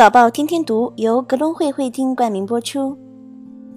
早报天天读由格隆汇会听冠名播出。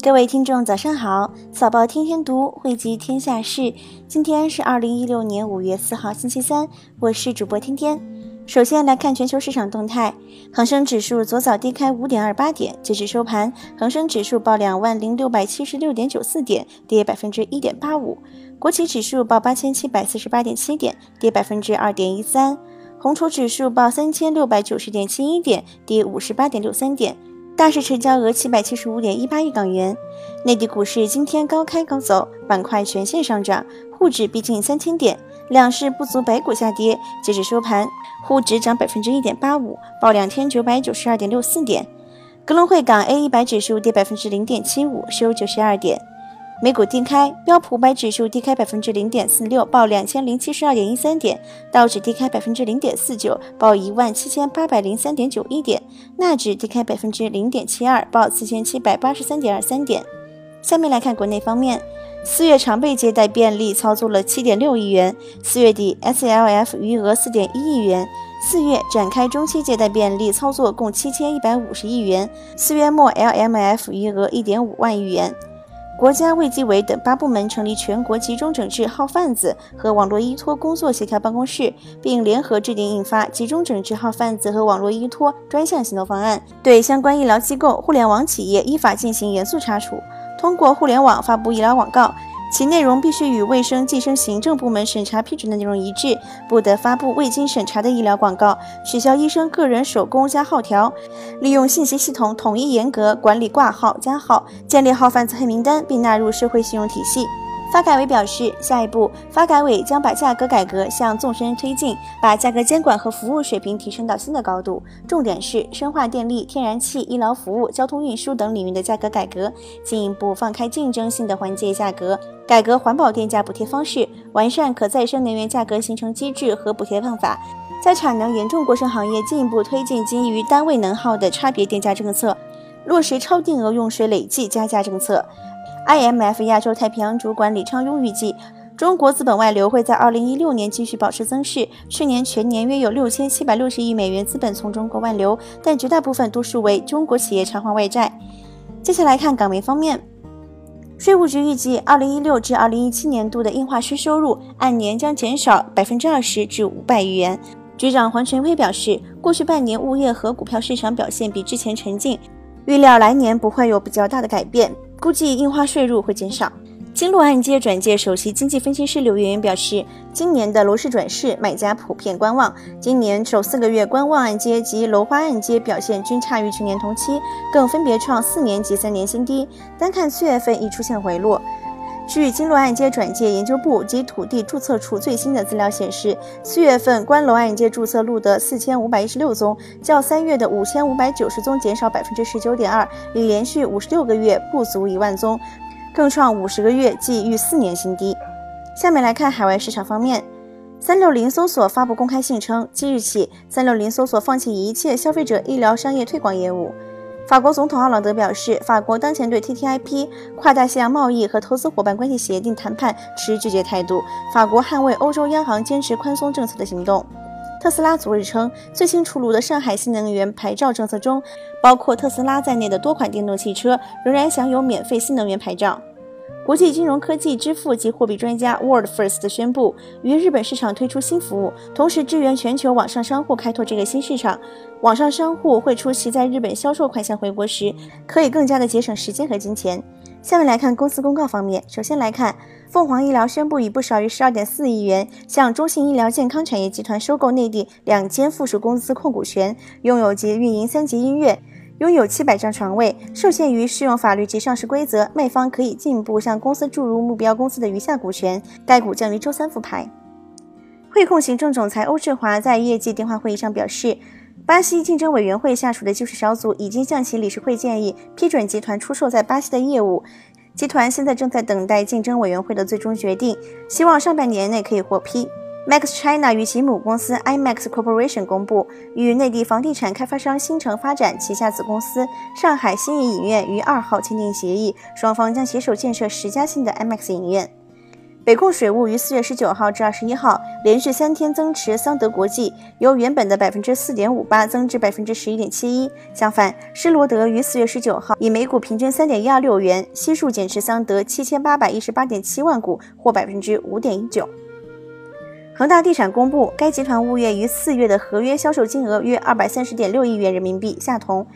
各位听众，早上好！早报天天读汇集天下事。今天是二零一六年五月四号，星期三。我是主播天天。首先来看全球市场动态。恒生指数昨早低开五点二八点，截至收盘，恒生指数报两万零六百七十六点九四点，跌百分之一点八五。国企指数报八千七百四十八点七点，跌百分之二点一三。红筹指数报三千六百九十点七一点，跌五十八点六三点。大市成交额七百七十五点一八亿港元。内地股市今天高开高走，板块全线上涨，沪指逼近三千点，两市不足百股下跌。截止收盘，沪指涨百分之一点八五，报两千九百九十二点六四点。格隆汇港 A 一百指数跌百分之零点七五，收九十二点。美股低开，标普五百指数低开百分之零点四六，报两千零七十二点一三点；道指低开百分之零点四九，报一万七千八百零三点九一点；纳指低开百分之零点七二，报四千七百八十三点二三点。下面来看国内方面，四月常备借贷便利操作了七点六亿元，四月底 SLF 余额四点一亿元，四月展开中期借贷便利操作共七千一百五十亿元，四月末 LMF 余额一点五万亿元。国家卫计委等八部门成立全国集中整治号贩子和网络依托工作协调办公室，并联合制定印发《集中整治号贩子和网络依托专项行动方案》，对相关医疗机构、互联网企业依法进行严肃查处。通过互联网发布医疗广告。其内容必须与卫生计生行政部门审查批准的内容一致，不得发布未经审查的医疗广告，取消医生个人手工加号条，利用信息系统统一严格管理挂号加号，建立号贩子黑名单，并纳入社会信用体系。发改委表示，下一步，发改委将把价格改革向纵深推进，把价格监管和服务水平提升到新的高度。重点是深化电力、天然气、医疗服务、交通运输等领域的价格改革，进一步放开竞争性的环节价格，改革环保电价补贴方式，完善可再生能源价格形成机制和补贴办法，在产能严重过剩行业进一步推进基于单位能耗的差别电价政策，落实超定额用水累计加价政策。IMF 亚洲太平洋主管李昌镛预计，中国资本外流会在2016年继续保持增势。去年全年约有6760亿美元资本从中国外流，但绝大部分多数为中国企业偿还外债。接下来看港媒方面，税务局预计，2016至2017年度的印花税收入按年将减少20%至500亿元。局长黄全辉表示，过去半年物业和股票市场表现比之前沉静，预料来年不会有比较大的改变。估计印花税入会减少。金鹿按揭转介首席经济分析师刘媛媛表示，今年的楼市转势，买家普遍观望。今年首四个月，观望按揭及楼花按揭表现均差于去年同期，更分别创四年及三年新低。单看四月份已出现回落。据金鹿按揭转介研究部及土地注册处最新的资料显示，四月份官楼按揭注册录得四千五百一十六宗，较三月的五千五百九十宗减少百分之十九点二，已连续五十六个月不足一万宗，更创五十个月即逾四年新低。下面来看海外市场方面，三六零搜索发布公开信称，即日起，三六零搜索放弃一切消费者医疗商业推广业务。法国总统奥朗德表示，法国当前对 TTIP 跨大西洋贸易和投资伙伴关系协定谈判持拒绝态度。法国捍卫欧洲央行坚持宽松政策的行动。特斯拉昨日称，最新出炉的上海新能源牌照政策中，包括特斯拉在内的多款电动汽车仍然享有免费新能源牌照。国际金融科技支付及货币专家 World First 宣布，于日本市场推出新服务，同时支援全球网上商户开拓这个新市场。网上商户会出其在日本销售款项回国时，可以更加的节省时间和金钱。下面来看公司公告方面，首先来看凤凰医疗宣布以不少于十二点四亿元向中信医疗健康产业集团收购内地两间附属公司控股权，拥有及运营三级医院。拥有七百张床位，受限于适用法律及上市规则，卖方可以进一步向公司注入目标公司的余下股权。该股将于周三复牌。汇控行政总裁欧志华在业绩电话会议上表示，巴西竞争委员会下属的技术小组已经向其理事会建议批准集团出售在巴西的业务，集团现在正在等待竞争委员会的最终决定，希望上半年内可以获批。Max China 与其母公司 IMAX Corporation 公布，与内地房地产开发商新城发展旗下子公司上海新影影院于二号签订协议，双方将携手建设十家新的 IMAX 影院。北控水务于四月十九号至二十一号连续三天增持桑德国际，由原本的百分之四点五八增至百分之十一点七一。相反，施罗德于四月十九号以每股平均三点一二六元悉数减持桑德七千八百一十八点七万股，或百分之五点一九。恒大地产公布，该集团物业于四月的合约销售金额约二百三十点六亿元人民币，下同，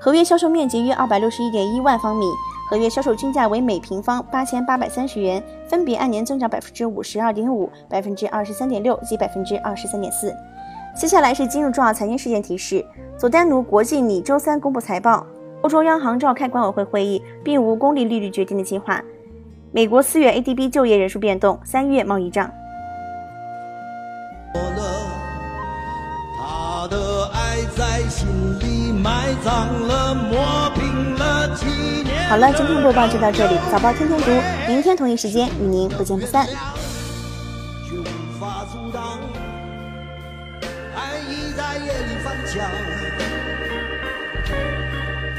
合约销售面积约二百六十一点一万方米。合约销售均价为每平方八千八百三十元，分别按年增长百分之五十二点五、百分之二十三点六及百分之二十三点四。接下来是今日重要财经事件提示：佐丹奴国际拟周三公布财报；欧洲央行召开管委会会议，并无公利利率决定的计划；美国四月 ADP 就业人数变动，三月贸易账。他的爱在心里埋葬了，磨平了好了，今天播报就到这里。早报天天读，明天同一时间与您不见不散。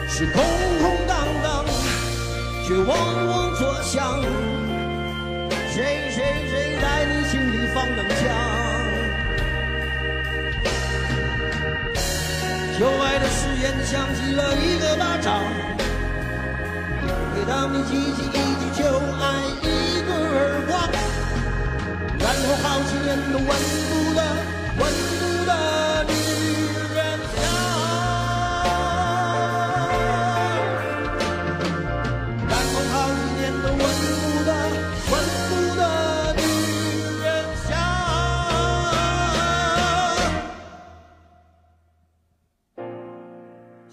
是空空荡荡，却嗡嗡作响。谁谁谁在你心里放冷旧爱的誓言响起了一个巴掌。当你记起一句旧爱，一个耳光，然后好几年都闻不得、闻